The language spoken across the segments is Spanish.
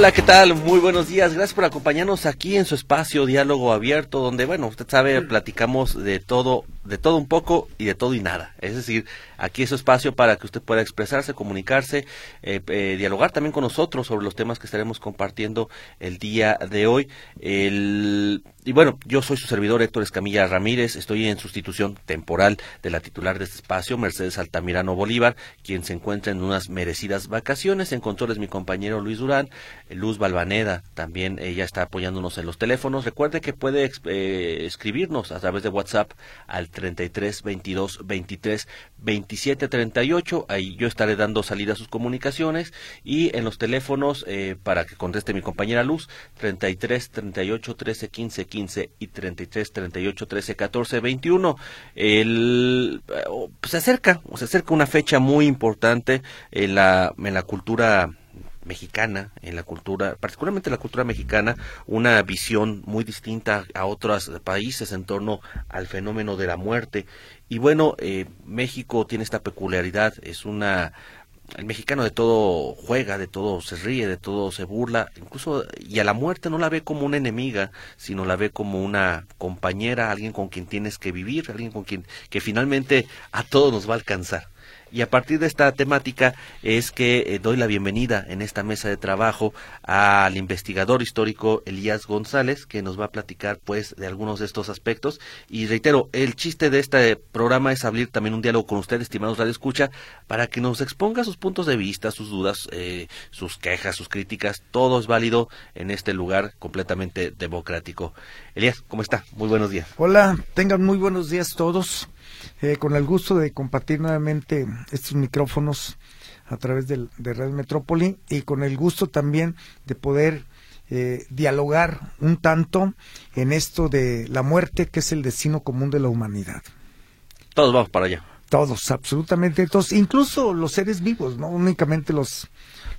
Hola, ¿qué tal? Muy buenos días. Gracias por acompañarnos aquí en su espacio Diálogo Abierto, donde, bueno, usted sabe, platicamos de todo, de todo un poco y de todo y nada. Es decir, aquí es espacio para que usted pueda expresarse, comunicarse, eh, eh, dialogar también con nosotros sobre los temas que estaremos compartiendo el día de hoy. El, y bueno, yo soy su servidor Héctor Escamilla Ramírez, estoy en sustitución temporal de la titular de este espacio, Mercedes Altamirano Bolívar, quien se encuentra en unas merecidas vacaciones. En control es mi compañero Luis Durán, Luz Balvaneda también ella está apoyándonos en los teléfonos. Recuerde que puede eh, escribirnos a través de WhatsApp al 33 22 23 27 38. Ahí yo estaré dando salida a sus comunicaciones y en los teléfonos eh, para que conteste mi compañera Luz 33 38 13 15 15 y 33 38 13 14 21. El, se acerca, se acerca una fecha muy importante en la, en la cultura mexicana, en la cultura, particularmente la cultura mexicana, una visión muy distinta a otros países en torno al fenómeno de la muerte. Y bueno, eh, México tiene esta peculiaridad, es una el mexicano de todo juega, de todo se ríe, de todo se burla, incluso y a la muerte no la ve como una enemiga, sino la ve como una compañera, alguien con quien tienes que vivir, alguien con quien que finalmente a todos nos va a alcanzar. Y a partir de esta temática es que eh, doy la bienvenida en esta mesa de trabajo al investigador histórico Elías González, que nos va a platicar pues de algunos de estos aspectos. Y reitero, el chiste de este programa es abrir también un diálogo con usted, estimados Radio Escucha, para que nos exponga sus puntos de vista, sus dudas, eh, sus quejas, sus críticas. Todo es válido en este lugar completamente democrático. Elías, ¿cómo está? Muy buenos días. Hola, tengan muy buenos días todos. Eh, con el gusto de compartir nuevamente estos micrófonos a través de, de Red Metrópoli y con el gusto también de poder eh, dialogar un tanto en esto de la muerte, que es el destino común de la humanidad. Todos vamos para allá. Todos, absolutamente todos, incluso los seres vivos, no únicamente los,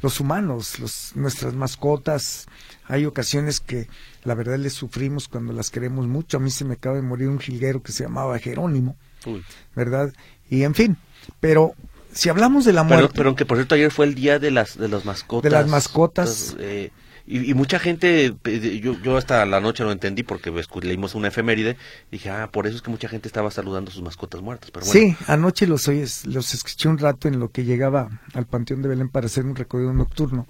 los humanos, los, nuestras mascotas. Hay ocasiones que la verdad les sufrimos cuando las queremos mucho. A mí se me acaba de morir un jilguero que se llamaba Jerónimo ¿verdad? Y en fin, pero si hablamos de la muerte... Pero, que por cierto ayer fue el día de las, de las mascotas. De las mascotas. Eh, y, mucha gente, yo, yo hasta la noche lo entendí porque leímos una efeméride, dije, ah, por eso es que mucha gente estaba saludando a sus mascotas muertas. Pero Sí, anoche los los escuché un rato en lo que llegaba al Panteón de Belén para hacer un recorrido nocturno,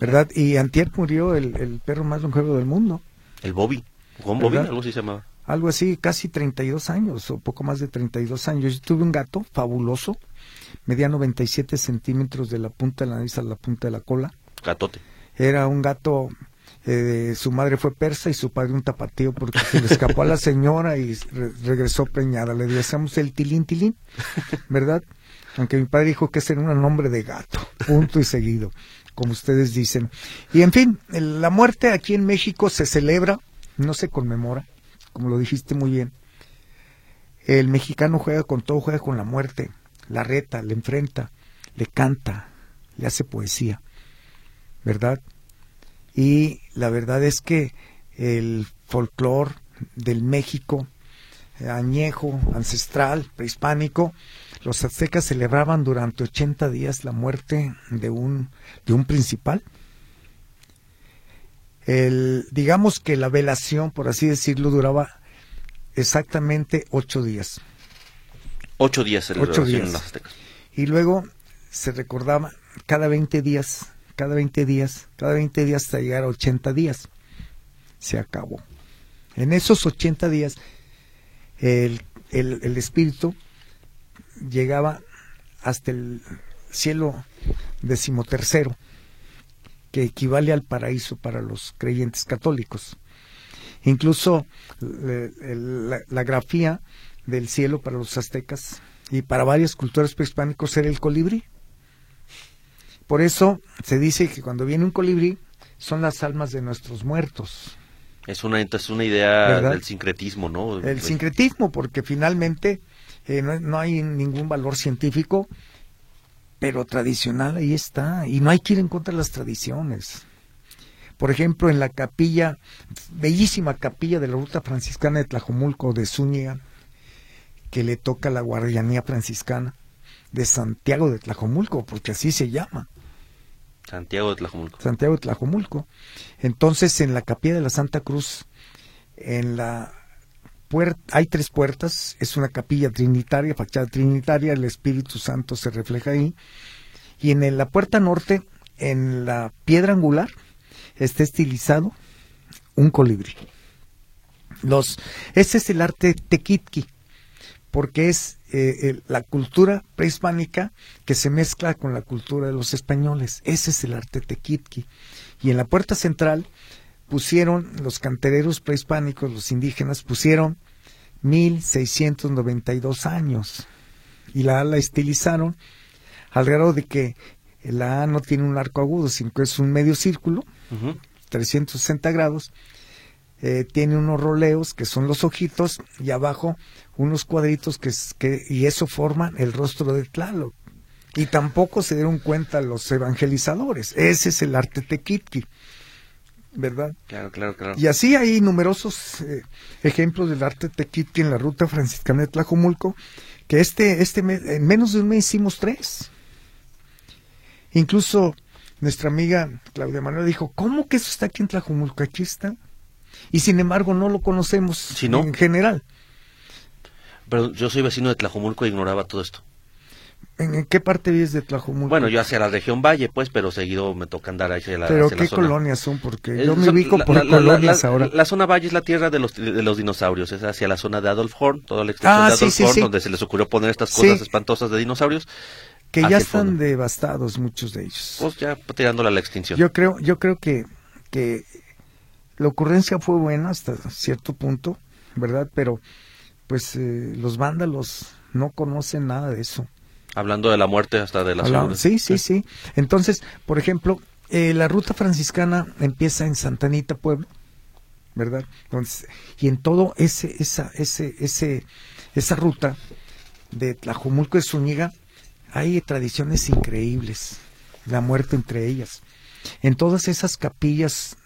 ¿verdad? Y antier murió el, el perro más longevo del mundo. El Bobby, Juan Bobby, algo así se llamaba algo así, casi 32 años o poco más de 32 años. Yo tuve un gato fabuloso, medía 97 centímetros de la punta de la nariz a la punta de la cola. Gatote. Era un gato, eh, su madre fue persa y su padre un tapatío porque se le escapó a la señora y regresó preñada. Le decíamos el tilín tilín, ¿verdad? Aunque mi padre dijo que ese era un nombre de gato, punto y seguido, como ustedes dicen. Y en fin, la muerte aquí en México se celebra, no se conmemora como lo dijiste muy bien. El mexicano juega con todo, juega con la muerte, la reta, le enfrenta, le canta, le hace poesía, ¿verdad? Y la verdad es que el folclore del México añejo, ancestral, prehispánico, los aztecas celebraban durante 80 días la muerte de un, de un principal el, digamos que la velación, por así decirlo, duraba exactamente ocho días. Ocho días el ocho días. Y luego se recordaba cada 20 días, cada 20 días, cada 20 días hasta llegar a 80 días. Se acabó. En esos 80 días el, el, el espíritu llegaba hasta el cielo decimotercero que equivale al paraíso para los creyentes católicos. Incluso la, grafía del cielo para los aztecas y para varias culturas prehispánicas era el colibrí. Por eso se dice que cuando viene un colibrí son las almas de nuestros muertos. Es una, entonces una idea del sincretismo, ¿no? El sincretismo, porque finalmente eh, no, hay ningún valor científico, pero tradicional ahí está, y no hay que ir en contra de las tradiciones. Por ejemplo, en la capilla, bellísima capilla de la ruta franciscana de Tlajomulco de Zúñiga, que le toca la guardianía franciscana de Santiago de Tlajomulco, porque así se llama. Santiago de Tlajomulco. Santiago de Tlajomulco. Entonces, en la capilla de la Santa Cruz, en la hay tres puertas, es una capilla trinitaria, fachada trinitaria, el Espíritu Santo se refleja ahí. Y en la puerta norte, en la piedra angular, está estilizado un colibrí. Los, ese es el arte tequitqui, porque es eh, la cultura prehispánica que se mezcla con la cultura de los españoles. Ese es el arte tequitqui. Y en la puerta central pusieron los cantereros prehispánicos, los indígenas, pusieron 1692 años. Y la A la estilizaron al grado de que la A no tiene un arco agudo, sino que es un medio círculo, 360 grados, eh, tiene unos roleos que son los ojitos y abajo unos cuadritos que, que y eso forma el rostro de Tlaloc. Y tampoco se dieron cuenta los evangelizadores. Ese es el arte tequitqui. ¿Verdad? Claro, claro, claro. Y así hay numerosos eh, ejemplos del arte tequitqui en la ruta franciscana de Tlajomulco, que este, este en menos de un mes hicimos tres. Incluso nuestra amiga Claudia Manuel dijo, ¿cómo que eso está aquí en Tlajomulco? Aquí está y sin embargo no lo conocemos en general. Pero yo soy vecino de Tlajomulco e ignoraba todo esto. ¿En qué parte vives de Tlajomulco? Bueno, yo hacia la región Valle, pues, pero seguido me toca andar hacia la ¿Pero qué colonias son? Porque yo me ubico por colonias ahora. La zona Valle es la tierra de los, de los dinosaurios, es hacia la zona de Adolf Horn, toda la extensión ah, de Adolf Horn, donde se les ocurrió poner estas cosas espantosas de dinosaurios. Que ya están devastados muchos de ellos. Pues ya tirándola a la extinción. Yo creo, yo creo que, que la ocurrencia fue buena hasta cierto punto, ¿verdad? Pero pues eh, los vándalos no conocen nada de eso. Hablando de la muerte hasta de la zona. Sí, sí, sí. Entonces, por ejemplo, eh, la ruta franciscana empieza en Santanita, Pueblo, ¿verdad? Entonces, y en todo ese, esa, ese, ese, esa ruta de Tlajumulco de Zúñiga hay tradiciones increíbles, la muerte entre ellas. En todas esas capillas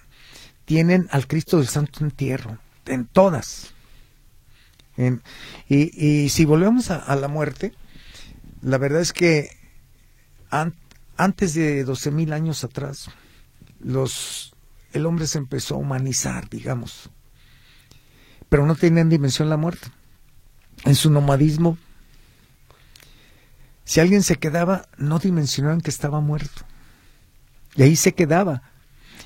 tienen al Cristo del Santo Entierro, en todas. y, si volvemos a, la muerte, la verdad es que antes de 12.000 mil años atrás, los, el hombre se empezó a humanizar, digamos, pero no tenían dimensión la muerte. En su nomadismo, si alguien se quedaba, no dimensionaban que estaba muerto. Y ahí se quedaba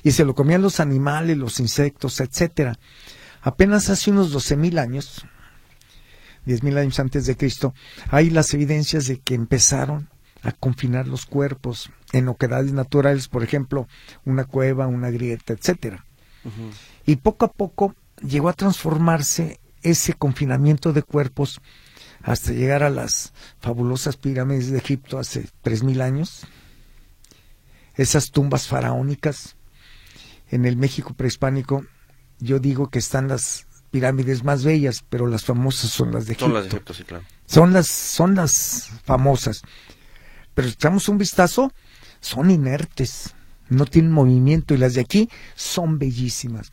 y se lo comían los animales, los insectos, etcétera. Apenas hace unos doce mil años, diez mil años antes de Cristo, hay las evidencias de que empezaron a confinar los cuerpos en oquedades naturales, por ejemplo, una cueva, una grieta, etcétera. Y poco a poco llegó a transformarse ese confinamiento de cuerpos hasta llegar a las fabulosas pirámides de Egipto hace tres mil años, esas tumbas faraónicas. En el México prehispánico, yo digo que están las pirámides más bellas, pero las famosas son las de Egipto. Son las de Egipto, sí, claro. Son las, son las famosas. Pero si echamos un vistazo, son inertes, no tienen movimiento y las de aquí son bellísimas.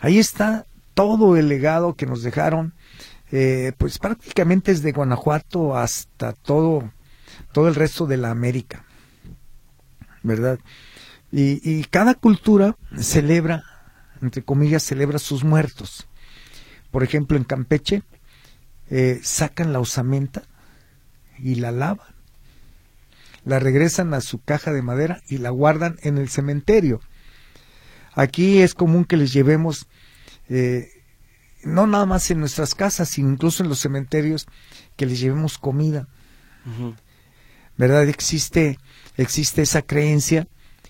Ahí está todo el legado que nos dejaron, eh, pues prácticamente desde Guanajuato hasta todo, todo el resto de la América, ¿verdad? Y, cada cultura celebra, entre comillas, celebra sus muertos. Por ejemplo, en Campeche eh, sacan la osamenta y la lavan. La regresan a su caja de madera y la guardan en el cementerio. Aquí es común que les llevemos, eh, no nada más en nuestras casas, sino incluso en los cementerios, que les llevemos comida. ¿Verdad? Existe, existe esa creencia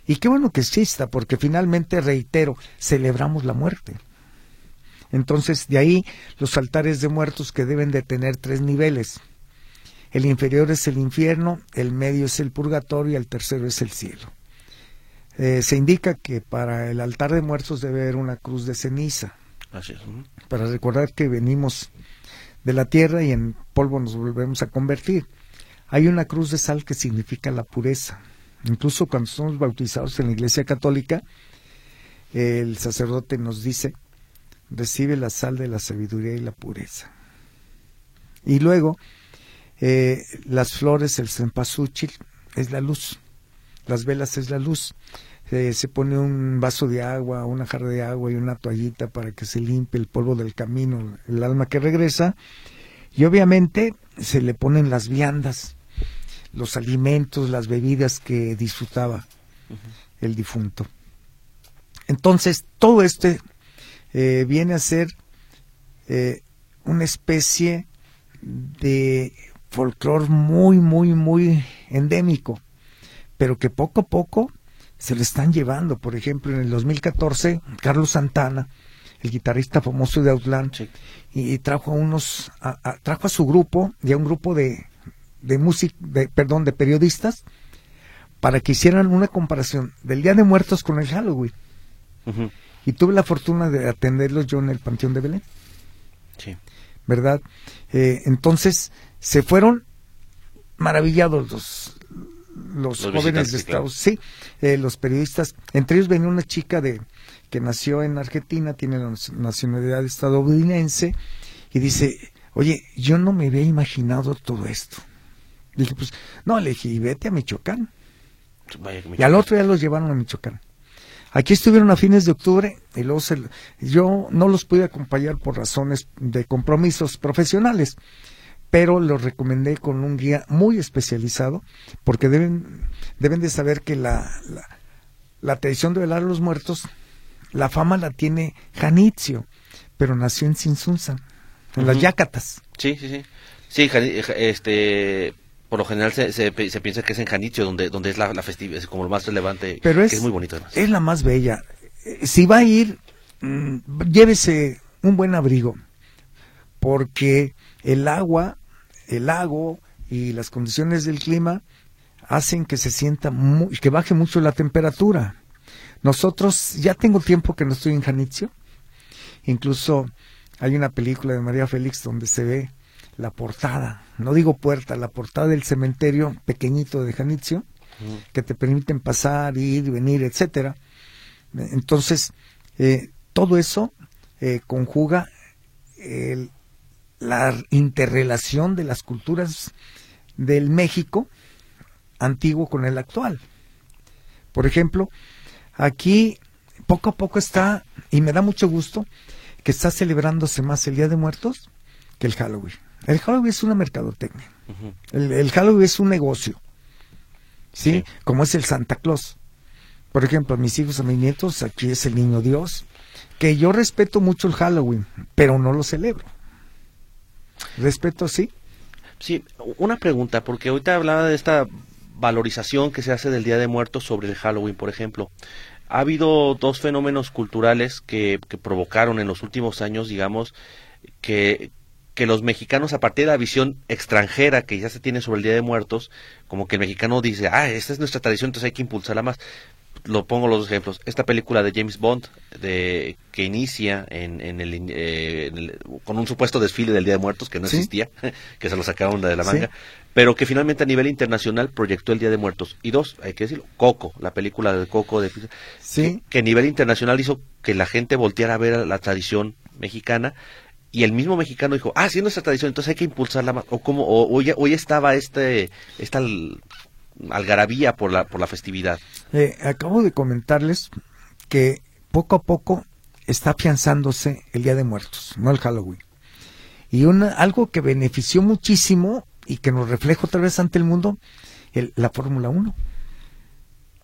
y qué bueno que exista, porque finalmente, reitero, celebramos la muerte. Entonces, de ahí los altares de muertos que deben de tener tres niveles. El inferior es el infierno, el medio es el purgatorio y el tercero es el cielo. eh, se indica que para el altar de muertos debe haber una cruz de ceniza. Así es. para recordar que venimos de la tierra y en polvo nos volvemos a convertir. Hay una cruz de sal que significa la pureza. Incluso cuando somos bautizados en la Iglesia Católica, el sacerdote nos dice, recibe la sal de la sabiduría y la pureza. Y luego, eh, las flores, el cempasúchil, es la luz. Las velas es la luz. Eh, se pone un vaso de agua, una jarra de agua y una toallita para que se limpie el polvo del camino, el alma que regresa. Y obviamente se le ponen las viandas, los alimentos, las bebidas que disfrutaba el difunto. Entonces, todo este eh, viene a ser eh, una especie de folclore muy, muy, muy endémico, pero que poco a poco se le están llevando. Por ejemplo, en el 2014, Carlos Santana, el guitarrista famoso de Outland, Sí. y trajo a unos, a- a- trajo a su grupo y a un grupo de, de músic, de, perdón, de periodistas para que hicieran una comparación del Día de Muertos con el Halloween. Y tuve la fortuna de atenderlos yo en el Panteón de Belén. Sí. ¿verdad? Eh, entonces se fueron maravillados los, los, Los jóvenes de claro. Estados sí, eh, los periodistas. Entre ellos venía una chica de que nació en Argentina, tiene la nacionalidad estadounidense y dice, oye, yo no me había imaginado todo esto. Dije, pues, no, le dije, y vete a Michoacán. Vaya Y al otro día los llevaron a Michoacán. Aquí estuvieron a fines de octubre y luego se- yo no los pude acompañar por razones de compromisos profesionales, pero los recomendé con un guía muy especializado porque deben, deben de saber que la, la, la tradición de velar a los muertos, la fama la tiene Janitzio, pero nació en Sinsunza, en las Ujú. Yacatas. Sí, sí, sí. Sí, este, por lo general se, se, se piensa que es en Janitzio donde, donde es la, la festividad, es como lo más relevante, Pero que es, es muy bonito además. es la más bella. Si va a ir, mm, llévese un buen abrigo, porque el agua, el lago y las condiciones del clima hacen que se sienta muy, que baje mucho la temperatura. Nosotros, ya tengo tiempo que no estoy en Janitzio, incluso hay una película de María Félix donde se ve la portada, no digo puerta, la portada del cementerio pequeñito de Janitzio, que te permiten pasar, ir, venir, etcétera. Entonces, eh, todo eso eh, conjuga el- la interrelación de las culturas del México antiguo con el actual. Por ejemplo, aquí poco a poco está, y me da mucho gusto, que está celebrándose más el Día de Muertos que el Halloween. El Halloween es una mercadotecnia. El, el Halloween es un negocio. ¿sí? Sí. Como es el Santa Claus. Por ejemplo, a mis hijos, a mis nietos, aquí es el niño Dios. Que yo respeto mucho el Halloween, pero no lo celebro. Respeto sí. Sí, una pregunta, porque ahorita hablaba de esta valorización que se hace del Día de Muertos sobre el Halloween, por ejemplo. Ha habido dos fenómenos culturales que, que provocaron en los últimos años, digamos, que, que los mexicanos, a partir de la visión extranjera que ya se tiene sobre el Día de Muertos, como que el mexicano dice, ah, esta es nuestra tradición, entonces hay que impulsarla más. Lo pongo los dos ejemplos. Esta película de James Bond, de, que inicia en, en el, eh, en el- con un supuesto desfile del Día de Muertos que no Sí. existía, que se lo sacaron de la Sí. manga, pero que finalmente a nivel internacional proyectó el Día de Muertos. Y dos, hay que decirlo, Coco, la película de Coco, de, Sí. que, que a nivel internacional hizo que la gente volteara a ver la tradición mexicana y el mismo mexicano dijo, ah, sí es nuestra tradición, entonces hay que impulsarla más. O como, o, hoy, hoy estaba este, esta al- algarabía por la, por la festividad. Eh, acabo de comentarles que poco a poco está afianzándose el Día de Muertos, no el Halloween. Y una, algo que benefició muchísimo y que nos refleja otra vez ante el mundo, el- la Fórmula 1.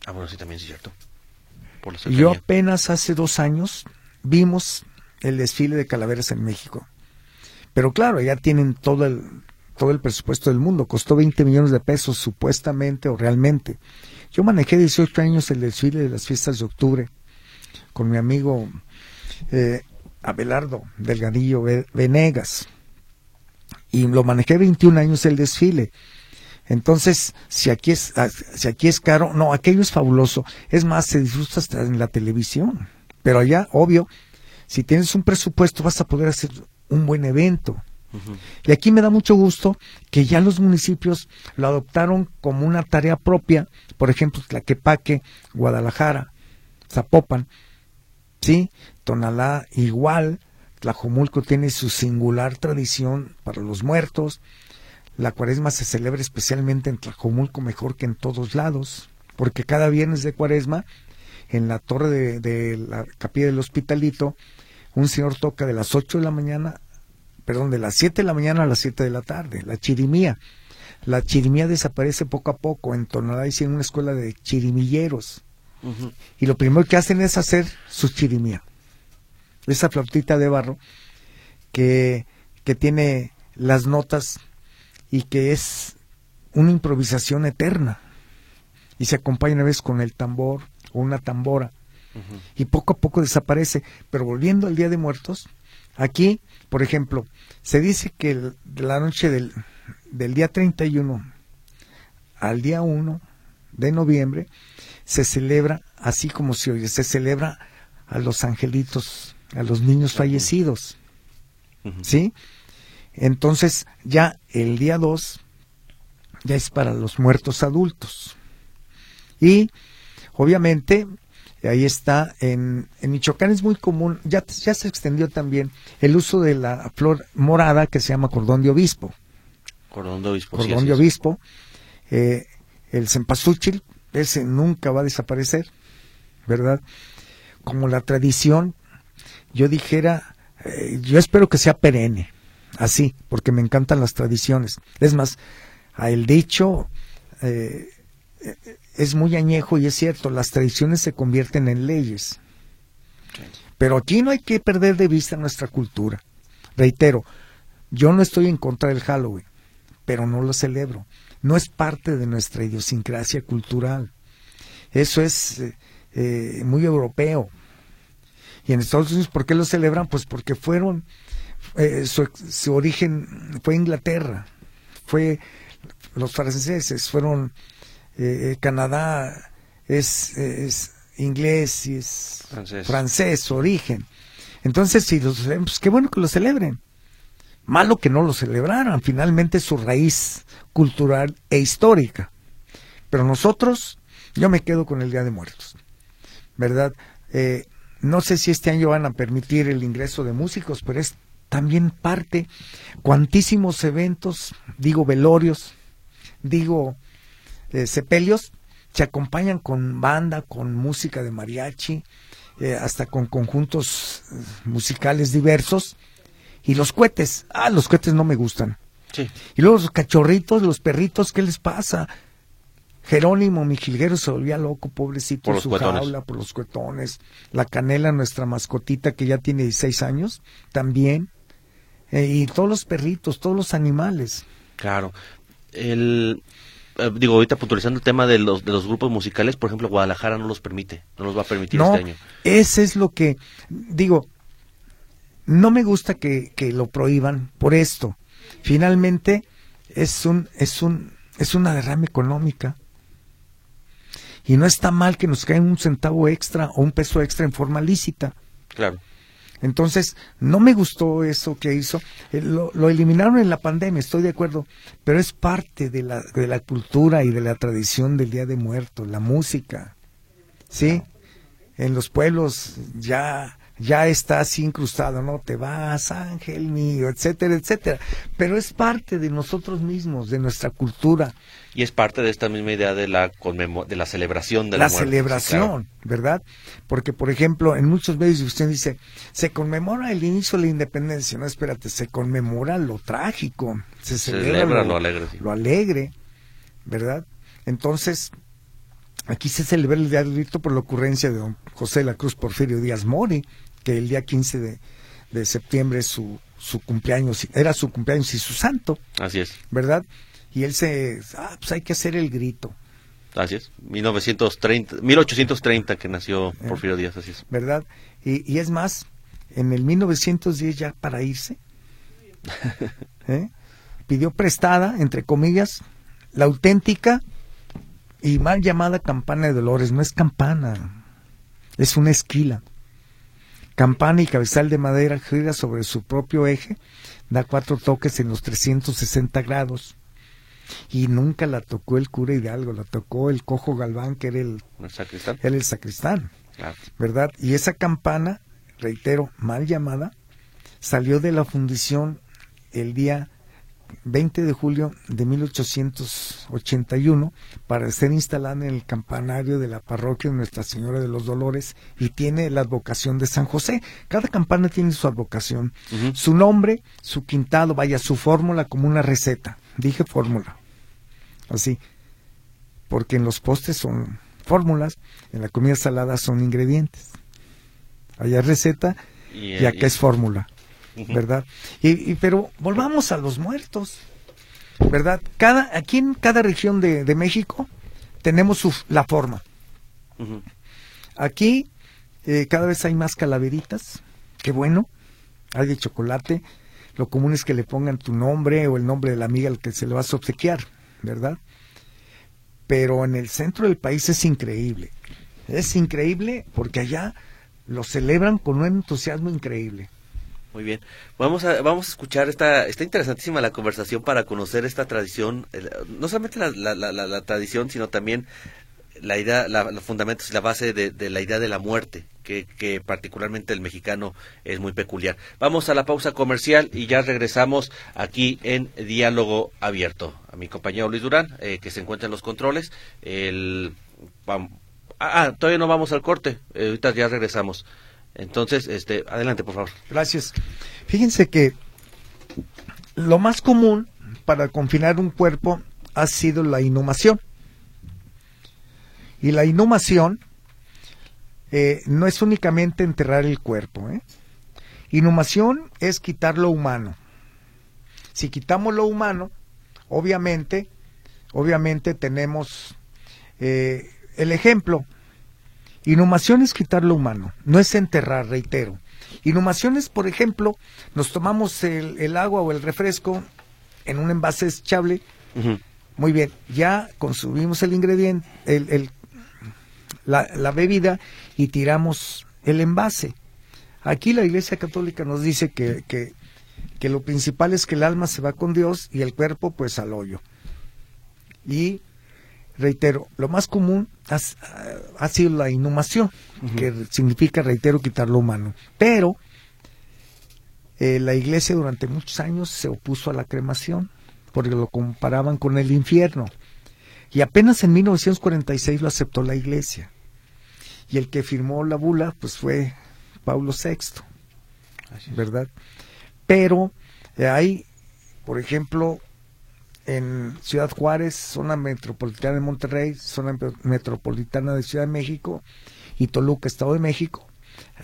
Ah, bueno, sí, también es cierto. Por la Yo apenas hace dos años vimos el desfile de calaveras en México. Pero claro, ya tienen todo el, todo el presupuesto del mundo. Costó 20 millones de pesos supuestamente o realmente. Yo manejé 18 años el desfile de las fiestas de octubre con mi amigo eh, Abelardo Delgadillo Ve- Venegas. Y lo manejé 21 años el desfile. Entonces, si aquí es, ah, si aquí es caro, no, aquello es fabuloso. Es más, se disfruta hasta en la televisión. Pero allá, obvio, si tienes un presupuesto vas a poder hacer un buen evento. Y aquí me da mucho gusto que ya los municipios lo adoptaron como una tarea propia, por ejemplo, Tlaquepaque, Guadalajara, Zapopan, ¿sí? Tonalá igual, Tlajomulco tiene su singular tradición para los muertos, la cuaresma se celebra especialmente en Tlajomulco mejor que en todos lados, porque cada viernes de cuaresma, en la torre de, de la capilla del hospitalito, un señor toca de las 8 de la mañana perdón, de las 7 de la mañana a las 7 de la tarde, la chirimía. La chirimía desaparece poco a poco. En Tonalá en una escuela de chirimilleros. Y lo primero que hacen es hacer su chirimía. Esa flautita de barro que, que tiene las notas y que es una improvisación eterna. Y se acompaña una vez con el tambor o una tambora. Y poco a poco desaparece. Pero volviendo al Día de Muertos, aquí por ejemplo, se dice que de la noche del, del día 31 al día 1 de noviembre se celebra, así como se oye, se celebra a los angelitos, a los niños fallecidos. ¿Sí? Entonces, ya el día 2 ya es para los muertos adultos. Y obviamente ahí está. En, en, Michoacán es muy común, ya, ya se extendió también el uso de la flor morada que se llama cordón de obispo. Cordón de obispo. Cordón de obispo. Eh, el cempasúchil, ese nunca va a desaparecer, ¿verdad? Como la tradición, yo dijera, eh, yo espero que sea perenne, así, porque me encantan las tradiciones. Es más, a el dicho, eh, es muy añejo y es cierto, las tradiciones se convierten en leyes. Pero aquí no hay que perder de vista nuestra cultura. Reitero, yo no estoy en contra del Halloween, pero no lo celebro. No es parte de nuestra idiosincrasia cultural. Eso es eh, eh, muy europeo. Y en Estados Unidos, ¿por qué lo celebran? Pues porque fueron, eh, su, su, origen fue Inglaterra, fue los franceses, fueron eh, Canadá es, es, inglés y es francés. su origen. Entonces, si los pues qué bueno que lo celebren. Malo que no lo celebraran, finalmente su raíz cultural e histórica. Pero nosotros, yo me quedo con el Día de Muertos, ¿verdad? Eh, no sé si este año van a permitir el ingreso de músicos, pero es también parte, cuantísimos eventos, digo velorios, digo eh, sepelios se acompañan con banda, con música de mariachi, eh, hasta con conjuntos eh, musicales diversos. Y los cohetes, ah, los cohetes no me gustan. Y luego los cachorritos, los perritos, ¿qué les pasa? Jerónimo, mi jilguero, se volvía loco, pobrecito, por su jaula, por los cuetones. La canela, nuestra mascotita que ya tiene 16 años, también. y todos los perritos, todos los animales. Claro. El, eh, digo, ahorita puntualizando el tema de los, de los grupos musicales, por ejemplo, Guadalajara no los permite, no los va a permitir este año. Ese es lo que, digo, no me gusta que, que lo prohíban por esto. Finalmente, es un, es un, es una derrama económica. Y no está mal que nos caigan un centavo extra o un peso extra en forma lícita. Claro. Entonces, no me gustó eso que hizo. Eh, lo, eliminaron en la pandemia, estoy de acuerdo, pero es parte de la, de la cultura y de la tradición del Día de Muertos, la música. ¿Sí? En los pueblos ya ya está así incrustado, ¿no? Te vas, ángel mío, etcétera, etcétera. Pero es parte de nosotros mismos, de nuestra cultura. Y es parte de esta misma idea de la, de la celebración de la, la celebración, ¿verdad? Porque, por ejemplo, en muchos medios usted dice, se conmemora el inicio de la independencia. No, espérate, se conmemora lo trágico, se, celebra, lo, alegre. Lo alegre, ¿verdad? Entonces, aquí se celebra el Día del Grito por la ocurrencia de don José de la Cruz Porfirio Díaz Mori, que el día 15 de, de septiembre su, su cumpleaños, era su cumpleaños y su santo. Así es. ¿Verdad? Y él se, ah, pues hay que hacer el grito. Así es, 1930, 1830 que nació eh, Porfirio Díaz, así es. ¿Verdad? Y, y es más, en el 1910 ya para irse, ¿eh? pidió prestada, entre comillas, la auténtica y mal llamada campana de Dolores. No es campana, es una esquila. Campana y cabezal de madera gira sobre su propio eje, da cuatro toques en los 360 grados. Y nunca la tocó el cura Hidalgo, la tocó el cojo Galván, que era el, ¿El sacristán? era el sacristán, Claro. ¿verdad? Y esa campana, reitero, mal llamada, salió de la fundición el día 20 de julio de 1881 para ser instalada en el campanario de la parroquia de Nuestra Señora de los Dolores y tiene la advocación de San José. Cada campana tiene su advocación, su nombre, su quintado, vaya, su fórmula como una receta. Dije fórmula, así, porque en los postres son fórmulas, en la comida salada son ingredientes. Allá es receta Y, y acá es fórmula. ¿Verdad? Y, y- pero volvamos a los muertos, ¿verdad? Cada, aquí en cada región de, de México tenemos su, la forma. Aquí eh, cada vez hay más calaveritas, qué bueno, hay de chocolate. Lo común es que le pongan tu nombre o el nombre de la amiga al que se le vas a obsequiar, ¿verdad? Pero en el centro del país es increíble. Es increíble porque allá lo celebran con un entusiasmo increíble. Muy bien. Vamos a, vamos a escuchar esta, está interesantísima la conversación para conocer esta tradición, no solamente la, la, la- la- tradición, sino también la idea, los fundamentos y la base de, de la idea de la muerte, que, que particularmente el mexicano es muy peculiar. Vamos a la pausa comercial y ya regresamos aquí en Diálogo Abierto. A mi compañero Luis Durán, eh, que se encuentra en los controles. El, ah, ah, todavía no vamos al corte, eh, ahorita ya regresamos. Entonces, este, adelante, por favor. Gracias. Fíjense que lo más común para confinar un cuerpo ha sido la inhumación. Y la inhumación eh, no es únicamente enterrar el cuerpo. ¿eh? Inhumación es quitar lo humano. Si quitamos lo humano, obviamente, obviamente tenemos eh, el ejemplo. Inhumación es quitar lo humano, no es enterrar, reitero. Inhumación es, por ejemplo, nos tomamos el, el agua o el refresco en un envase desechable. Muy bien, ya consumimos el ingrediente, el, el- la, la bebida y tiramos el envase. Aquí la Iglesia Católica nos dice que, que, que lo principal es que el alma se va con Dios y el cuerpo pues al hoyo. Y reitero, lo más común ha, ha sido la inhumación, que significa, reitero, quitar lo humano. Pero eh, la iglesia durante muchos años se opuso a la cremación, porque lo comparaban con el infierno. Y apenas en 1946 lo aceptó la iglesia. Y el que firmó la bula, pues fue Pablo VI, ¿verdad? Pero eh, hay, por ejemplo, en Ciudad Juárez, zona metropolitana de Monterrey, zona me- metropolitana de Ciudad de México y Toluca, Estado de México,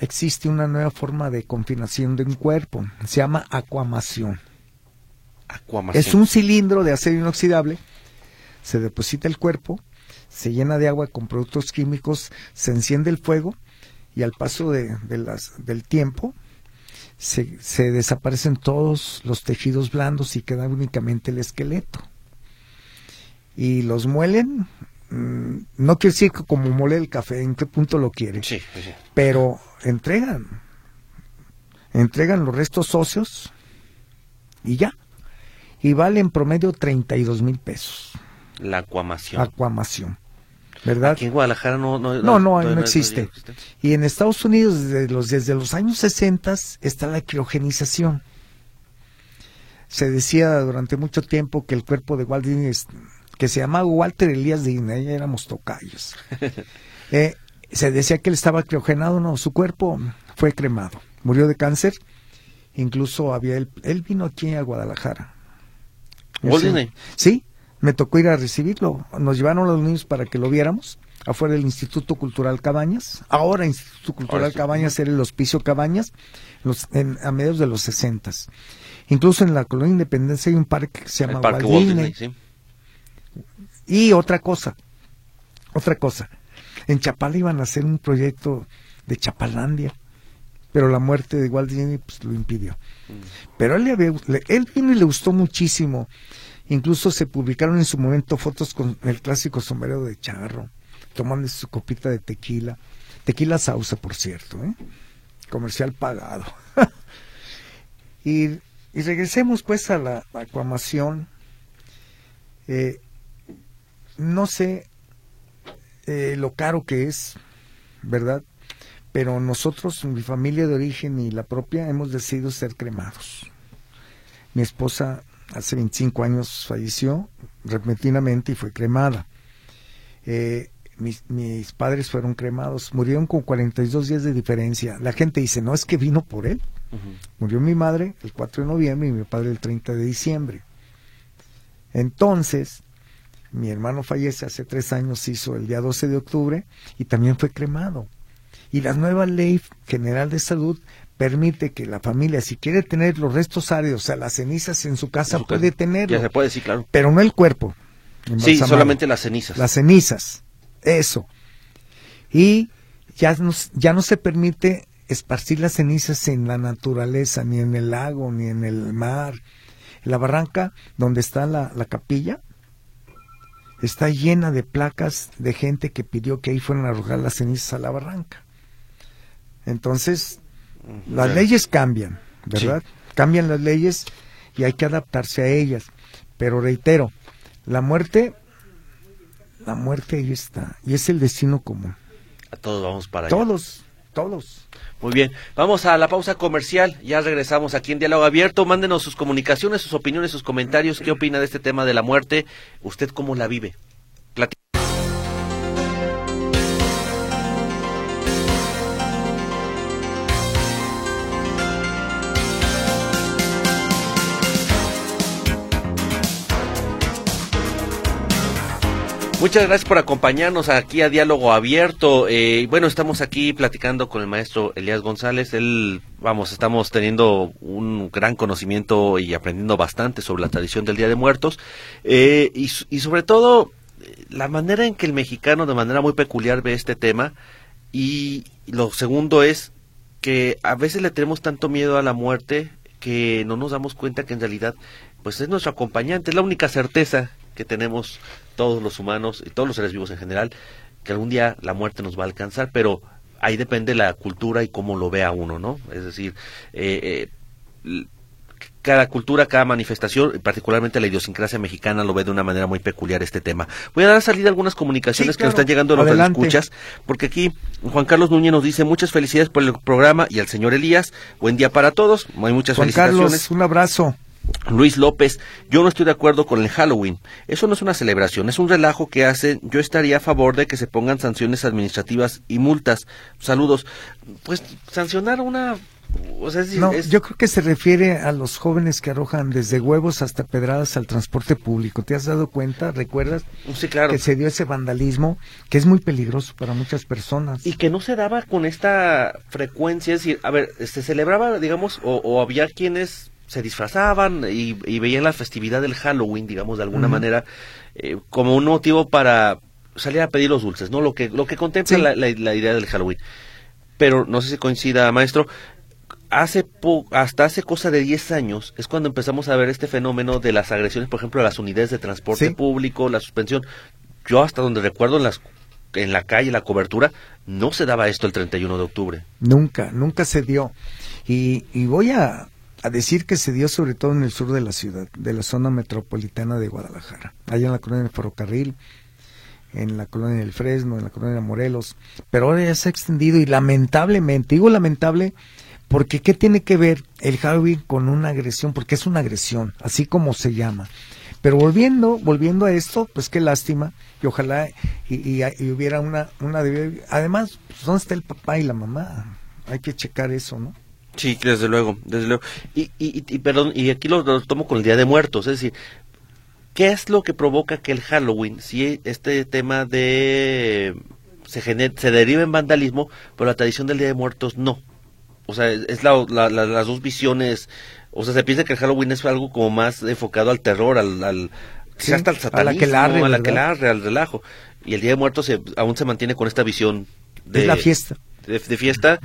existe una nueva forma de confinación de un cuerpo. Se llama acuamación. Aquamación. Es un cilindro de acero inoxidable, se deposita el cuerpo, se llena de agua con productos químicos, se enciende el fuego y al paso de, de las, del tiempo se, se desaparecen todos los tejidos blandos y queda únicamente el esqueleto. Y los muelen, mm, no quiere decir que como mole el café, en qué punto lo quiere, Sí, sí, sí. pero entregan, entregan los restos óseos y ya. Y vale en promedio 32 mil pesos. La acuamación. Acuamación. ¿Verdad? Aquí en Guadalajara no no No, no, no existe. Y en Estados Unidos, desde los, desde los años 60, está la criogenización. Se decía durante mucho tiempo que el cuerpo de Walt Disney, que se llamaba Walter Elías Disney, ya éramos tocayos. Eh, se decía que él estaba criogenado, no, su cuerpo fue cremado. Murió de cáncer. Incluso había él, él vino aquí a Guadalajara. Walt. Disney. Sí, me tocó ir a recibirlo. Nos llevaron los niños para que lo viéramos afuera del Instituto Cultural Cabañas. Ahora Instituto Cultural Ahora sí. Cabañas era el Hospicio Cabañas los, en- a mediados de los sesentas. Incluso en la colonia Independencia hay un parque que se llama Walt sí. Y otra cosa, otra cosa. En Chapala iban a hacer un proyecto de Chapalandia, pero la muerte de Walt Disney pues, lo impidió. Pero él, le había- él vino y le gustó muchísimo. Incluso se publicaron en su momento fotos con el clásico sombrero de charro, tomando su copita de tequila. Tequila Sausa, por cierto, ¿eh? comercial pagado. y, y, regresemos pues a la, acuamación. Eh, no sé eh, lo caro que es, ¿verdad? Pero nosotros, mi familia de origen y la propia, hemos decidido ser cremados. Mi esposa hace 25 años falleció repentinamente y fue cremada. Eh, mis, mis, padres fueron cremados, murieron con 42 días de diferencia. La gente dice, no es que vino por él. Murió mi madre el 4 de noviembre y mi padre el 30 de diciembre. Entonces, mi hermano fallece hace tres años, hizo el día 12 de octubre y también fue cremado. Y la nueva ley general de salud permite que la familia, si quiere tener los restos áridos, o sea, las cenizas en su casa, puede tenerlo. Ya se puede, sí, claro. Pero no el cuerpo. Sí, solamente las cenizas. Las cenizas, eso. Y ya no, ya no se permite esparcir las cenizas en la naturaleza, ni en el lago, ni en el mar. La barranca donde está la, la capilla está llena de placas de gente que pidió que ahí fueran a arrojar las cenizas a la barranca. Entonces, las leyes cambian, ¿verdad? Cambian las leyes y hay que adaptarse a ellas. Pero reitero, la muerte, la muerte ahí está, y es el destino común. A todos vamos para allá. Todos, todos. Muy bien, vamos a la pausa comercial, ya regresamos aquí en Diálogo Abierto, mándenos sus comunicaciones, sus opiniones, sus comentarios, qué opina de este tema de la muerte, usted cómo la vive. Muchas gracias por acompañarnos aquí a Diálogo Abierto. Eh, bueno, estamos aquí platicando con el maestro Elías González. Él, vamos, estamos teniendo un gran conocimiento y aprendiendo bastante sobre la tradición del Día de Muertos. Eh, y, y sobre todo, la manera en que el mexicano de manera muy peculiar ve este tema. Y lo segundo es que a veces le tenemos tanto miedo a la muerte que no nos damos cuenta que en realidad pues es nuestro acompañante, es la única certeza que tenemos todos los humanos y todos los seres vivos en general, que algún día la muerte nos va a alcanzar, pero ahí depende la cultura y cómo lo vea uno, ¿no? Es decir, eh, eh, cada cultura, cada manifestación, particularmente la idiosincrasia mexicana, lo ve de una manera muy peculiar este tema. Voy a dar salida a algunas comunicaciones que nos están llegando a los escuchas, porque aquí Juan Carlos Núñez nos dice muchas felicidades por el programa y al señor Elías. Buen día para todos. Hay muchas Juan Carlos, un abrazo. Luis López, yo no estoy de acuerdo con el Halloween. Eso no es una celebración, es un relajo que hacen. Yo estaría a favor de que se pongan sanciones administrativas y multas. Saludos. Pues sancionar una o sea, no, yo creo que se refiere a los jóvenes que arrojan desde huevos hasta pedradas al transporte público. ¿Te has dado cuenta? ¿Recuerdas? Sí, claro. Que se dio ese vandalismo que es muy peligroso para muchas personas. Y que no se daba con esta frecuencia. Es decir, a ver, se celebraba, digamos, o había quienes se disfrazaban y, veían la festividad del Halloween, digamos, de alguna manera, eh, como un motivo para salir a pedir los dulces, ¿no? Lo que, lo que contempla la, la, idea del Halloween. Pero no sé si coincida, maestro, hace hasta hace cosa de 10 años es cuando empezamos a ver este fenómeno de las agresiones, por ejemplo, a las unidades de transporte público, la suspensión. Yo hasta donde recuerdo en las en la calle, la cobertura, no se daba esto el 31 de octubre. Nunca, nunca se dio. Y, y voy a, a decir que se dio sobre todo en el sur de la ciudad, de la zona metropolitana de Guadalajara, allá en la colonia del Ferrocarril, en la colonia del Fresno, en la colonia de Morelos, pero ahora ya se ha extendido y lamentablemente, digo lamentable, porque ¿qué tiene que ver el Halloween con una agresión? Porque es una agresión, así como se llama. Pero volviendo, volviendo a esto, pues qué lástima, y ojalá y, hubiera una, una además, pues, ¿dónde está el papá y la mamá? Hay que checar eso, ¿no? Sí, desde luego, desde luego. Y, y, y perdón, y aquí lo, tomo con el Día de Muertos, es decir, ¿qué es lo que provoca que el Halloween, si este tema de se, se deriva en vandalismo, pero la tradición del Día de Muertos no? O sea, es la, las dos visiones, o sea, se piensa que el Halloween es algo como más enfocado al terror, al, al hasta al satanismo, a la que larre, a la que larre, al relajo. Y el Día de Muertos aún se mantiene con esta visión de... la fiesta. De, de fiesta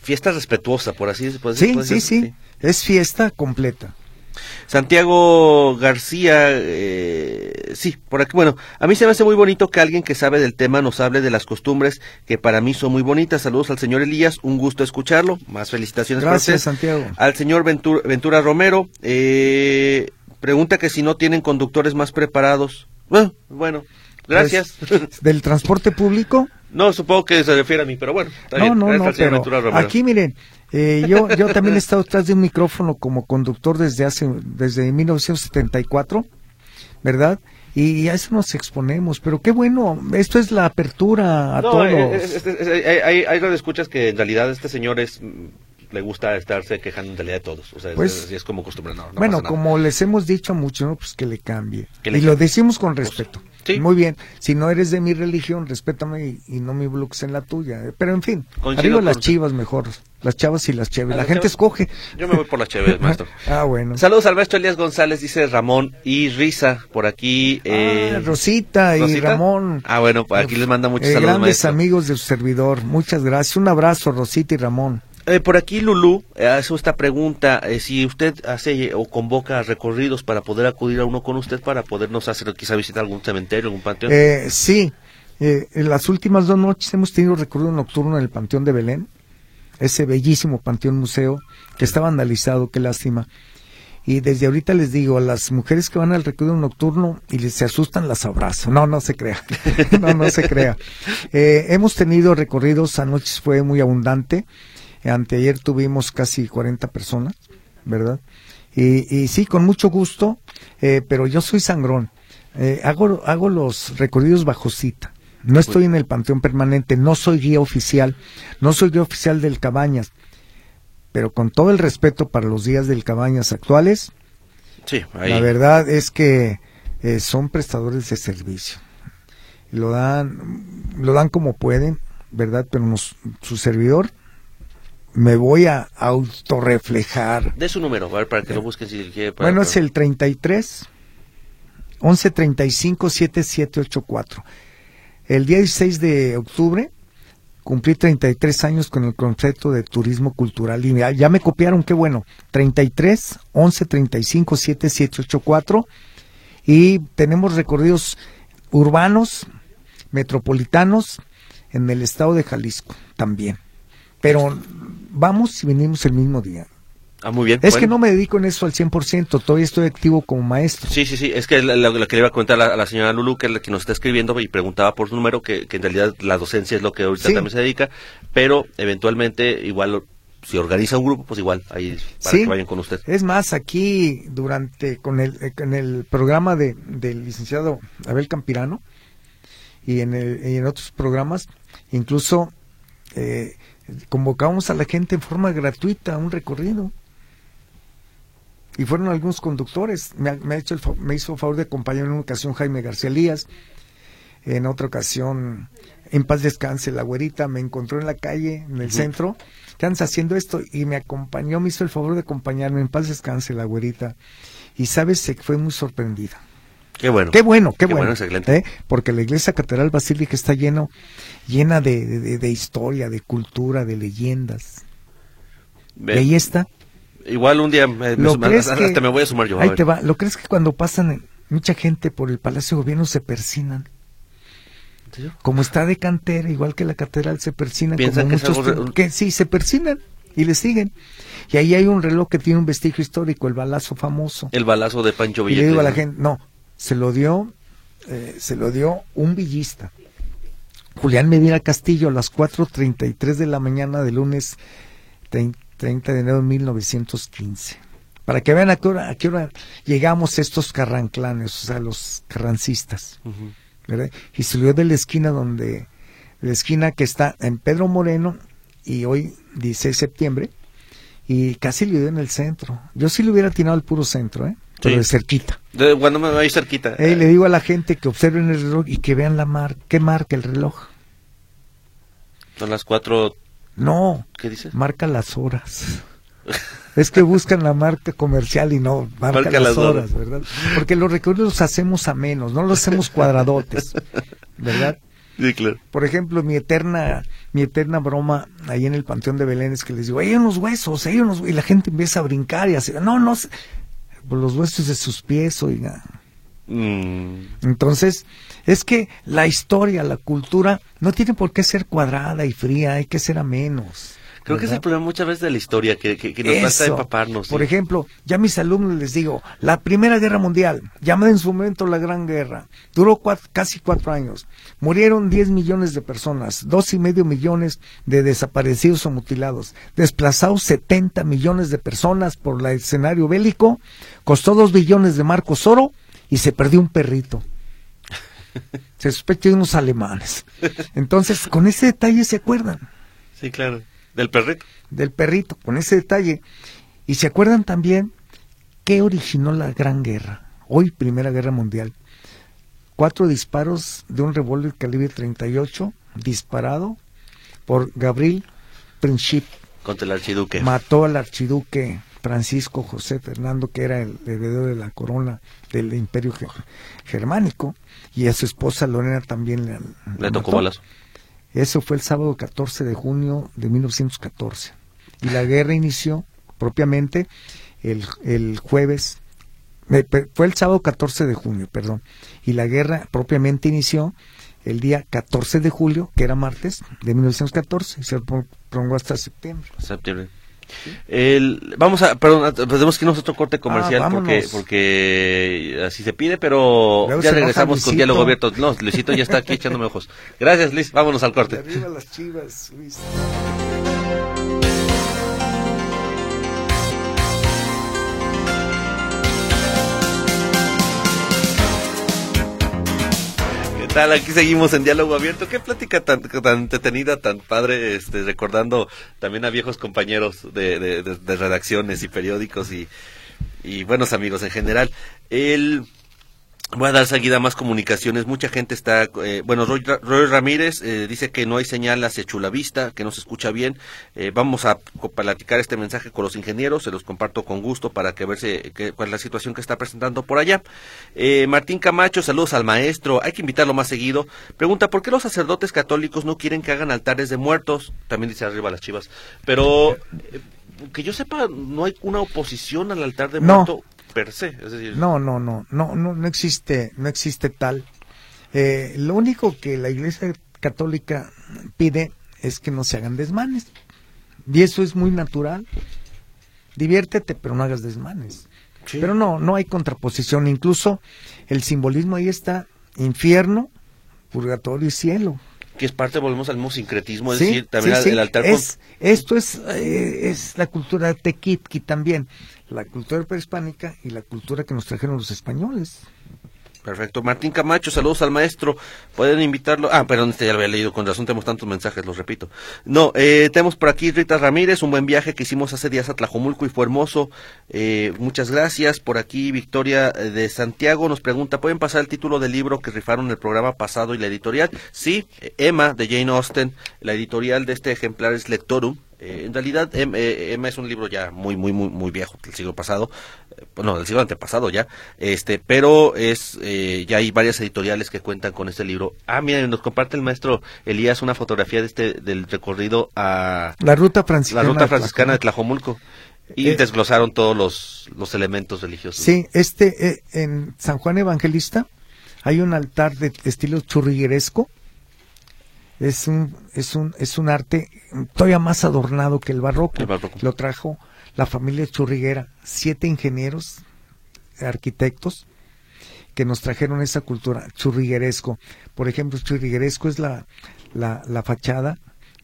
fiesta respetuosa, por así decirlo. Sí, sí, sí, es fiesta completa. Santiago García, eh, sí, por aquí, bueno, a mí se me hace muy bonito que alguien que sabe del tema nos hable de las costumbres que para mí son muy bonitas. Saludos al señor Elías, un gusto escucharlo. Más felicitaciones Gracias, Santiago. Al señor Ventura, Ventura Romero, eh, pregunta que si no tienen conductores más preparados. Bueno, bueno gracias. Pues, ¿Del transporte público? No, supongo que se refiere a mí, pero bueno, está no, No, no, pero aquí miren, eh, yo, yo también he estado detrás de un micrófono como conductor desde hace, desde 1974, ¿verdad? Y a eso nos exponemos, pero qué bueno, esto es la apertura a todos. hay, hay escuchas que en realidad este señor es le gusta estarse quejando en realidad de todos. O sea, pues, es, como costumbre. No, bueno, como les hemos dicho mucho, pues que le cambie. y lo decimos con pues, Muy bien, si no eres de mi religión, respétame y, no me bloques en la tuya. Pero en fin, arriba las chivas mejor, las chavas y las chéves. La, gente escoge. Yo me voy por las chéves, maestro. ah, bueno. Saludos al maestro Elías González, dice Ramón y Risa por aquí. Eh, ah, Rosita y Ramón. Ah, bueno, aquí les manda muchos eh, saludos. Grandes amigos de su servidor. Muchas gracias. Un abrazo, Rosita y Ramón. Eh, por aquí Lulú eh, hace esta pregunta, eh, si usted hace o convoca recorridos para poder acudir a uno con usted para podernos hacer quizá visitar algún cementerio, algún panteón. sí, en las últimas dos noches hemos tenido recorrido nocturno en el Panteón de Belén, ese bellísimo panteón museo que está vandalizado, qué lástima. Y desde ahorita les digo, a las mujeres que van al recorrido nocturno y les se asustan, las abrazo. No, no se crea. no, no se crea. hemos tenido recorridos, anoche fue muy abundante. Anteayer tuvimos casi 40 personas, ¿verdad? Y, y sí, con mucho gusto, eh, pero yo soy sangrón. Eh, hago, hago los recorridos bajo cita. No estoy en el panteón permanente, no soy guía oficial, no soy guía oficial del Cabañas, pero con todo el respeto para los días del Cabañas actuales, sí, la verdad es que eh, son prestadores de servicio. Lo dan, lo dan como pueden, ¿verdad? Pero su servidor me voy a autorreflejar. De su número, para que lo busquen si quiere. bueno, es el 33 11 35 7784. El día 16 de octubre cumplí 33 años con el concepto de turismo cultural y ya, me copiaron, qué bueno. 33 11 35 7784 y tenemos recorridos urbanos, metropolitanos en el estado de Jalisco también. Pero vamos y venimos el mismo día. Ah, muy bien. Es que no me dedico en eso al 100%, todavía estoy activo como maestro. Sí, sí, sí, es que lo, que le iba a contar a la, señora Lulu, que es la que nos está escribiendo y preguntaba por su número, que, en realidad la docencia es lo que ahorita también se dedica, pero eventualmente igual si organiza un grupo, pues igual ahí para que vayan con usted. Es más, aquí durante con el eh, con el programa de del licenciado Abel Campirano y en el, y en otros programas, incluso eh, convocamos a la gente en forma gratuita a un recorrido. Y fueron algunos conductores. Me, ha hecho el, me hizo el favor de acompañar en una ocasión Jaime García Lías. En otra ocasión, en paz descanse, la güerita me encontró en la calle, en el centro. ¿Qué andas haciendo esto? Y me acompañó, me hizo el favor de acompañarme. En paz descanse, la güerita. Y sabes, se fue muy sorprendida. Qué bueno. Qué bueno, qué, bueno. ¿eh? Porque la iglesia catedral basílica está lleno, llena de, de, historia, de cultura, de leyendas. Y ahí está. Igual un día me, hasta me voy a sumar yo. Ahí te va. ¿Lo crees que cuando pasan mucha gente por el Palacio de Gobierno se persinan? Como está de cantera, igual que la catedral se persinan. Como muchos que sí, se persinan y le siguen. Y ahí hay un reloj que tiene un vestigio histórico, el balazo famoso. El balazo de Pancho Villa. Y le digo a la gente, no, se lo dio, eh, se lo dio un villista. Julián Medina Castillo a las 4.33 de la mañana del lunes 30 de enero de 1915. Para que vean a qué hora, a qué hora llegamos estos carranclanes, o sea, los carrancistas. Y se lo dio de la esquina donde, la esquina que está en Pedro Moreno y hoy 16 de septiembre, y casi le dio en el centro. Yo sí le hubiera tirado al puro centro, ¿eh? pero de cerquita. De, cuando me voy cerquita. le digo a la gente que observen el reloj y que vean la marca. ¿Qué marca el reloj? Son las cuatro. No. ¿Qué dices? Marca las horas. es que buscan la marca comercial y no marca, las, horas, ¿verdad? Porque los recorridos los hacemos a menos, no los hacemos cuadradotes, ¿verdad? Sí, claro. Por ejemplo, mi eterna, mi eterna broma ahí en el Panteón de Belén es que les digo, hay unos huesos, hay unos... Y la gente empieza a brincar y así, no, no, por los huesos de sus pies, oiga. Mm, Entonces, es que la historia, la cultura, no tiene por qué ser cuadrada y fría, hay que ser a menos. Creo que es el problema muchas veces de la historia, que, que, que nos Eso. empaparnos. Por sí. ejemplo, ya a mis alumnos les digo, la Primera Guerra Mundial, llamada en su momento la Gran Guerra, duró cuat- casi cuatro años. Murieron 10 millones de personas, dos y medio millones de desaparecidos o mutilados, desplazados 70 millones de personas por el escenario bélico, costó dos billones de marcos oro y se perdió un perrito. Se sospecha de unos alemanes. Entonces, con ese detalle se acuerdan Sí, claro. Del perrito. del perrito, con ese detalle. Y se acuerdan también qué originó la Gran Guerra, hoy Primera Guerra Mundial. Cuatro disparos de un revólver calibre 38 disparado por Gabriel Princip. Contra el archiduque. Mató al archiduque Francisco José Fernando, que era el heredero de la corona del imperio ge- germánico, y a su esposa Lorena también le, Le tocó mató. Eso fue el sábado 14 de junio de 1914. Y la guerra inició propiamente el, el jueves, fue el sábado 14 de junio, perdón. Y la guerra propiamente inició el día 14 de julio, que era martes, de 1914, y se pro- prolongó hasta septiembre. Septiembre. El, vamos a, perdón, tenemos que irnos a otro corte comercial Ah, porque, vámonos. porque así se pide, pero Luego ya regresamos con diálogo abierto. No, Luisito ya está aquí echándome ojos. Gracias, Luis. Vámonos al corte. Arriba las chivas, Luis. Tal? Aquí seguimos en diálogo abierto. Qué plática tan, tan entretenida, tan padre, este, recordando también a viejos compañeros de, de- de- de redacciones y periódicos y, y buenos amigos en general. El, voy a dar seguida a más comunicaciones. Mucha gente está, eh, bueno, Roy, Ra- Roy Ramírez eh, dice que no hay señal hacia Chulavista, que no se escucha bien. Eh, vamos a platicar este mensaje con los ingenieros, se los comparto con gusto para que verse qué- cuál es la situación que está presentando por allá. Eh, Martín Camacho, saludos al maestro, hay que invitarlo más seguido. Pregunta, ¿por qué los sacerdotes católicos no quieren que hagan altares de muertos? También dice arriba las chivas. Pero, eh, que yo sepa, no hay una oposición al altar de No. Muerto per se. Es decir, No, no, no, no, no, no existe, no existe tal. Eh, lo único que la Iglesia Católica pide es que no se hagan desmanes. Y eso es muy natural. Diviértete, pero no hagas desmanes. Sí. Pero no, no hay contraposición. Incluso el simbolismo ahí está infierno, purgatorio y cielo. Que es parte, volvemos al mismo sincretismo, es Sí, decir, también sí, al- sí. el altar con- es, Esto es, eh, es la cultura tequitqui también, la cultura prehispánica y la cultura que nos trajeron los españoles. Perfecto. Martín Camacho, saludos al maestro. Pueden invitarlo. Ah, perdón, este ya lo había leído. Con razón tenemos tantos mensajes, los repito. No, eh, tenemos por aquí Rita Ramírez, un buen viaje que hicimos hace días a Tlajomulco y fue hermoso. Eh, muchas gracias. Por aquí Victoria eh, de Santiago nos pregunta, ¿pueden pasar el título del libro que rifaron el programa pasado y la editorial? Sí, eh, Emma de Jane Austen. La editorial de este ejemplar es Lectorum. Eh, en realidad, Em- eh, Emma es un libro ya muy, muy, muy, muy viejo, del siglo pasado, eh, no, del siglo antepasado ya, este, pero es, eh, ya hay varias editoriales que cuentan con este libro. Ah, miren, nos comparte el maestro Elías una fotografía de este, del recorrido a La ruta la franciscana. ruta franciscana de Tlajomulco y Eh, desglosaron todos los, los elementos religiosos. Sí, este, eh, en San Juan Evangelista hay un altar de estilo churrigueresco. Es un, es un, es un arte todavía más adornado que el barroco. El barroco. Lo trajo la familia Churriguera, siete ingenieros, arquitectos, que nos trajeron esa cultura churrigueresco. Por ejemplo, churrigueresco es la, la, la fachada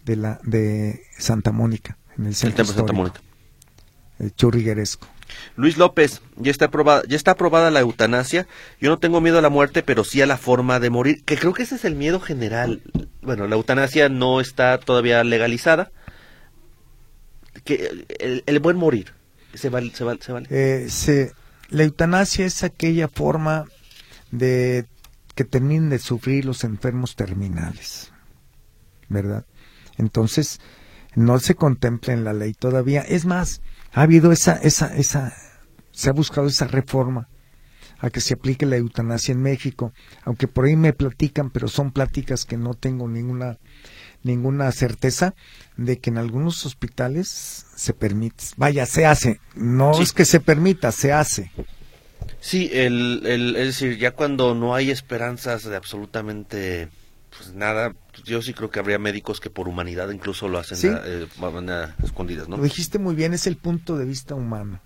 de la de Santa Mónica, en el el centro de Santa. Mónica. El churrigueresco. Luis López, ya está aprobada, ya está aprobada la eutanasia. Yo no tengo miedo a la muerte, pero sí a la forma de morir, que creo que ese es el miedo general. Bueno, la eutanasia no está todavía legalizada. Que el, buen morir se vale, se vale, se vale. Eh, se, la eutanasia es aquella forma de que terminen de sufrir los enfermos terminales, ¿verdad? Entonces, no se contempla en la ley todavía. Es más, ha habido esa, esa, esa, se ha buscado esa reforma a que se aplique la eutanasia en México, aunque por ahí me platican, pero son pláticas que no tengo ninguna ninguna certeza de que en algunos hospitales se permite. Vaya, se hace. No Sí. es que se permita, se hace. Sí, el, el, es decir, ya cuando no hay esperanzas de absolutamente pues nada, yo sí creo que habría médicos que por humanidad incluso lo hacen de manera escondidas, ¿no? Lo dijiste muy bien, es el punto de vista humano.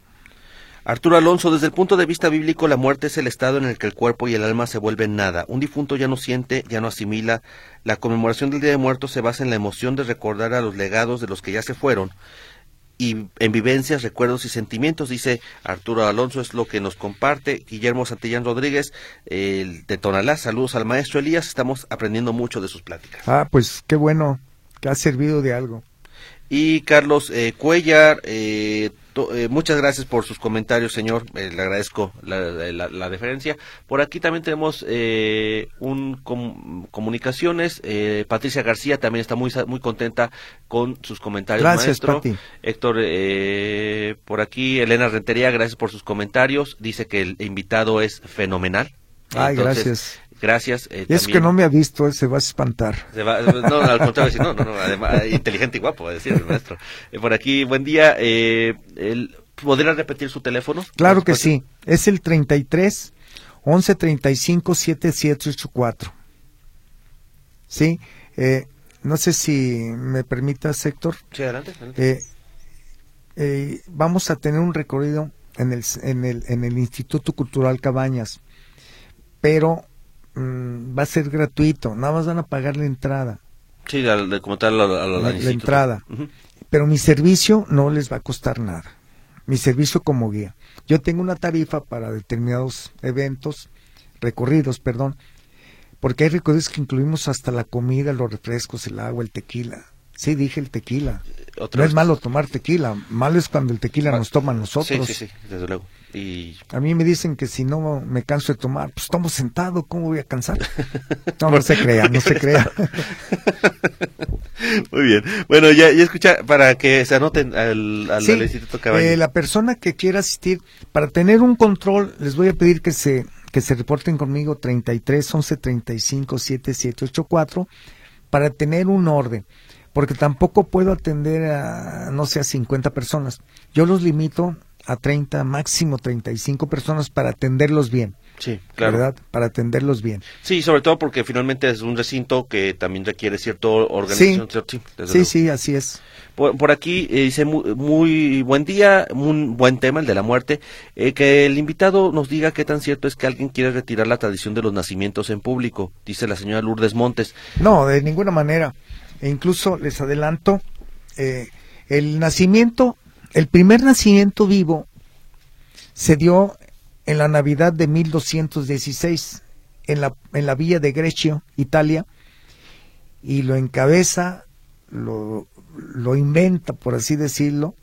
Arturo Alonso, desde el punto de vista bíblico, la muerte es el estado en el que el cuerpo y el alma se vuelven nada. Un difunto ya no siente, ya no asimila. La conmemoración del Día de Muertos se basa en la emoción de recordar a los legados de los que ya se fueron y en vivencias, recuerdos y sentimientos, dice Arturo Alonso, es lo que nos comparte Guillermo Santillán Rodríguez, el de Tonalá. Saludos al maestro Elías, estamos aprendiendo mucho de sus pláticas. Ah, pues qué bueno, que ha servido de algo. Y Carlos eh, Cuellar, eh, eh, muchas gracias por sus comentarios, señor. Eh, le agradezco la, deferencia. Por aquí también tenemos eh, un comunicaciones. Patricia García también está muy muy contenta con sus comentarios. Gracias, maestro. Héctor, por aquí Elena Rentería, gracias por sus comentarios. Dice que el invitado es fenomenal. Ay, gracias. Gracias. Eh, es que no me ha visto, se va a espantar. no, al contrario, no, no, no, además, inteligente y guapo, va a decir el maestro. Eh, por aquí, buen día. Eh, el, ¿Podría repetir su teléfono? Claro que sí. Es el 33 11 35 7784. Sí. Eh, no sé si me permitas, Héctor. Sí, adelante. adelante. Eh, eh, vamos a tener un recorrido en el, en el, en el Instituto Cultural Cabañas, pero Mm, va a ser gratuito, nada más van a pagar la entrada. Sí, como tal, la, entrada. Pero mi servicio no les va a costar nada. Mi servicio como guía. Yo tengo una tarifa para determinados eventos, recorridos, perdón, porque hay recorridos que incluimos hasta la comida, los refrescos, el agua, el tequila. Sí, dije el tequila. no es malo tomar tequila, malo es cuando el tequila nos toma nosotros. Sí, sí, sí, desde luego. Y... A mí me dicen que si no me canso de tomar, pues tomo sentado, ¿cómo voy a cansar? No, no se crea, no se crea. Muy bien. Bueno, ya, ya escucha, para que se anoten al, al, Instituto Eh, la persona que quiera asistir, para tener un control, les voy a pedir que se, que se reporten conmigo 33 11 35 7784 para tener un orden porque tampoco puedo atender a, no sé, a 50 personas. Yo los limito a 30, máximo 35 personas para atenderlos bien. Sí, claro. ¿Verdad? Para atenderlos bien. Sí, sobre todo porque finalmente es un recinto que también requiere cierto organización. Sí, sí, sí, así es. Por, aquí eh, dice muy, buen día, un buen tema, el de la muerte. Eh, que el invitado nos diga qué tan cierto es que alguien quiere retirar la tradición de los nacimientos en público, dice la señora Lourdes Montes. No, de ninguna manera. E incluso les adelanto, eh, el nacimiento el primer nacimiento vivo se dio en la Navidad de 1216 en la, en la villa de Grecio, Italia, y lo encabeza, lo, lo inventa, por así decirlo,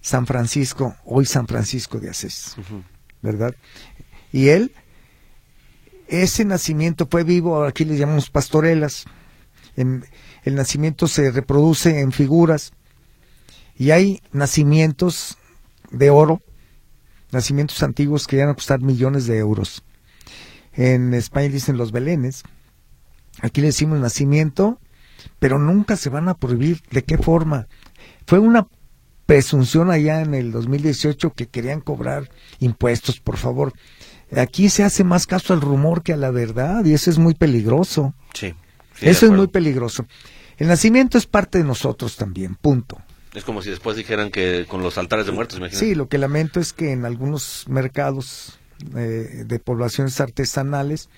San Francisco, hoy San Francisco de Asís, ¿verdad? Y él, ese nacimiento fue vivo, aquí le llamamos pastorelas, en, el nacimiento se reproduce en figuras, y hay nacimientos de oro, nacimientos antiguos que llegan a costar millones de euros. En España dicen los belenes. Aquí le decimos nacimiento, pero nunca se van a prohibir. ¿De qué forma? Fue una presunción allá en el 2018 que querían cobrar impuestos, por favor. Aquí se hace más caso al rumor que a la verdad y eso es muy peligroso. Sí. eso es muy peligroso. El nacimiento es parte de nosotros también, punto. Es como si después dijeran que con los altares de muertos, imagínate. Sí, lo que lamento es que en algunos mercados eh, de poblaciones artesanales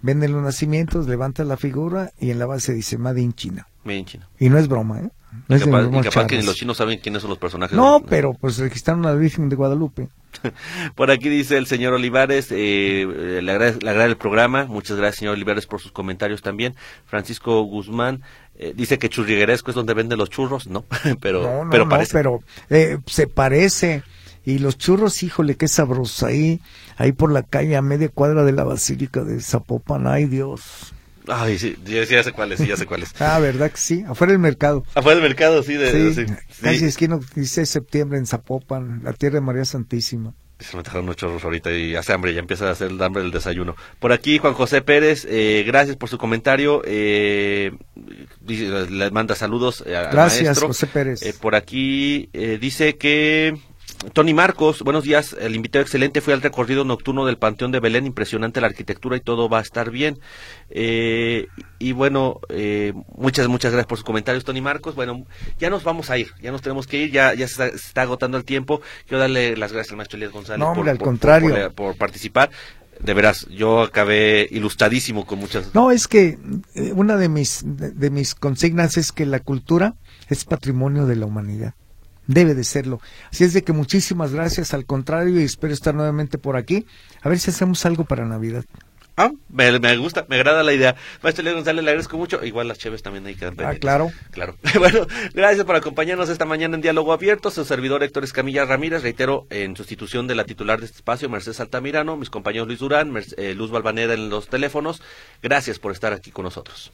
venden los nacimientos, levantan la figura y en la base dice Made in China. Made in China. Y no es broma, ¿eh? No y capaz, capaz que los chinos saben quiénes son los personajes. No, pero pues registraron a la Virgen de Guadalupe. por aquí dice el señor Olivares, eh, le, agrada, el programa. Muchas gracias, señor Olivares, por sus comentarios también. Francisco Guzmán, eh, dice que churrigueresco es donde venden los churros, ¿no? pero, pero parece. pero eh, se parece. Y los churros, híjole, qué sabroso. Ahí, ahí por la calle, a media cuadra de la Basílica de Zapopan. Ay, Dios. Ay, sí, ya, sé cuáles, sí, ya sé cuáles. ah, ¿verdad que sí? Afuera del mercado. Afuera del mercado, sí. De, sí, sí, casi esquina 16 de septiembre en Zapopan, la tierra de María Santísima. Se me dejaron unos chorros ahorita y hace hambre, ya empieza a hacer el hambre del desayuno. Por aquí, Juan José Pérez, eh, gracias por su comentario. Eh, le manda saludos a, Gracias, José Pérez. Eh, por aquí eh, dice que Tony Marcos, buenos días. El invitado excelente fue al recorrido nocturno del Panteón de Belén. Impresionante la arquitectura y todo va a estar bien. Eh, y bueno, eh, muchas, muchas gracias por sus comentarios, Tony Marcos. Bueno, ya nos vamos a ir, ya nos tenemos que ir, ya, ya se está, agotando el tiempo. Quiero darle las gracias al maestro Elías González por, al contrario. por participar de veras, yo acabé ilustradísimo con muchas. No, es que eh, una de mis, de, mis consignas es que la cultura es patrimonio de la humanidad. Debe de serlo. Así es de que muchísimas gracias, al contrario, y espero estar nuevamente por aquí. A ver si hacemos algo para Navidad. Ah, me, gusta, me agrada la idea. Maestro Leo González, le agradezco mucho. Igual las cheves también ahí quedan Ah, claro. Claro. bueno, gracias por acompañarnos esta mañana en Diálogo Abierto. Su servidor Héctor Escamilla Ramírez, reitero, en sustitución de la titular de este espacio, Mercedes Altamirano, mis compañeros Luis Durán, eh, Luz Balvaneda en los teléfonos. Gracias por estar aquí con nosotros.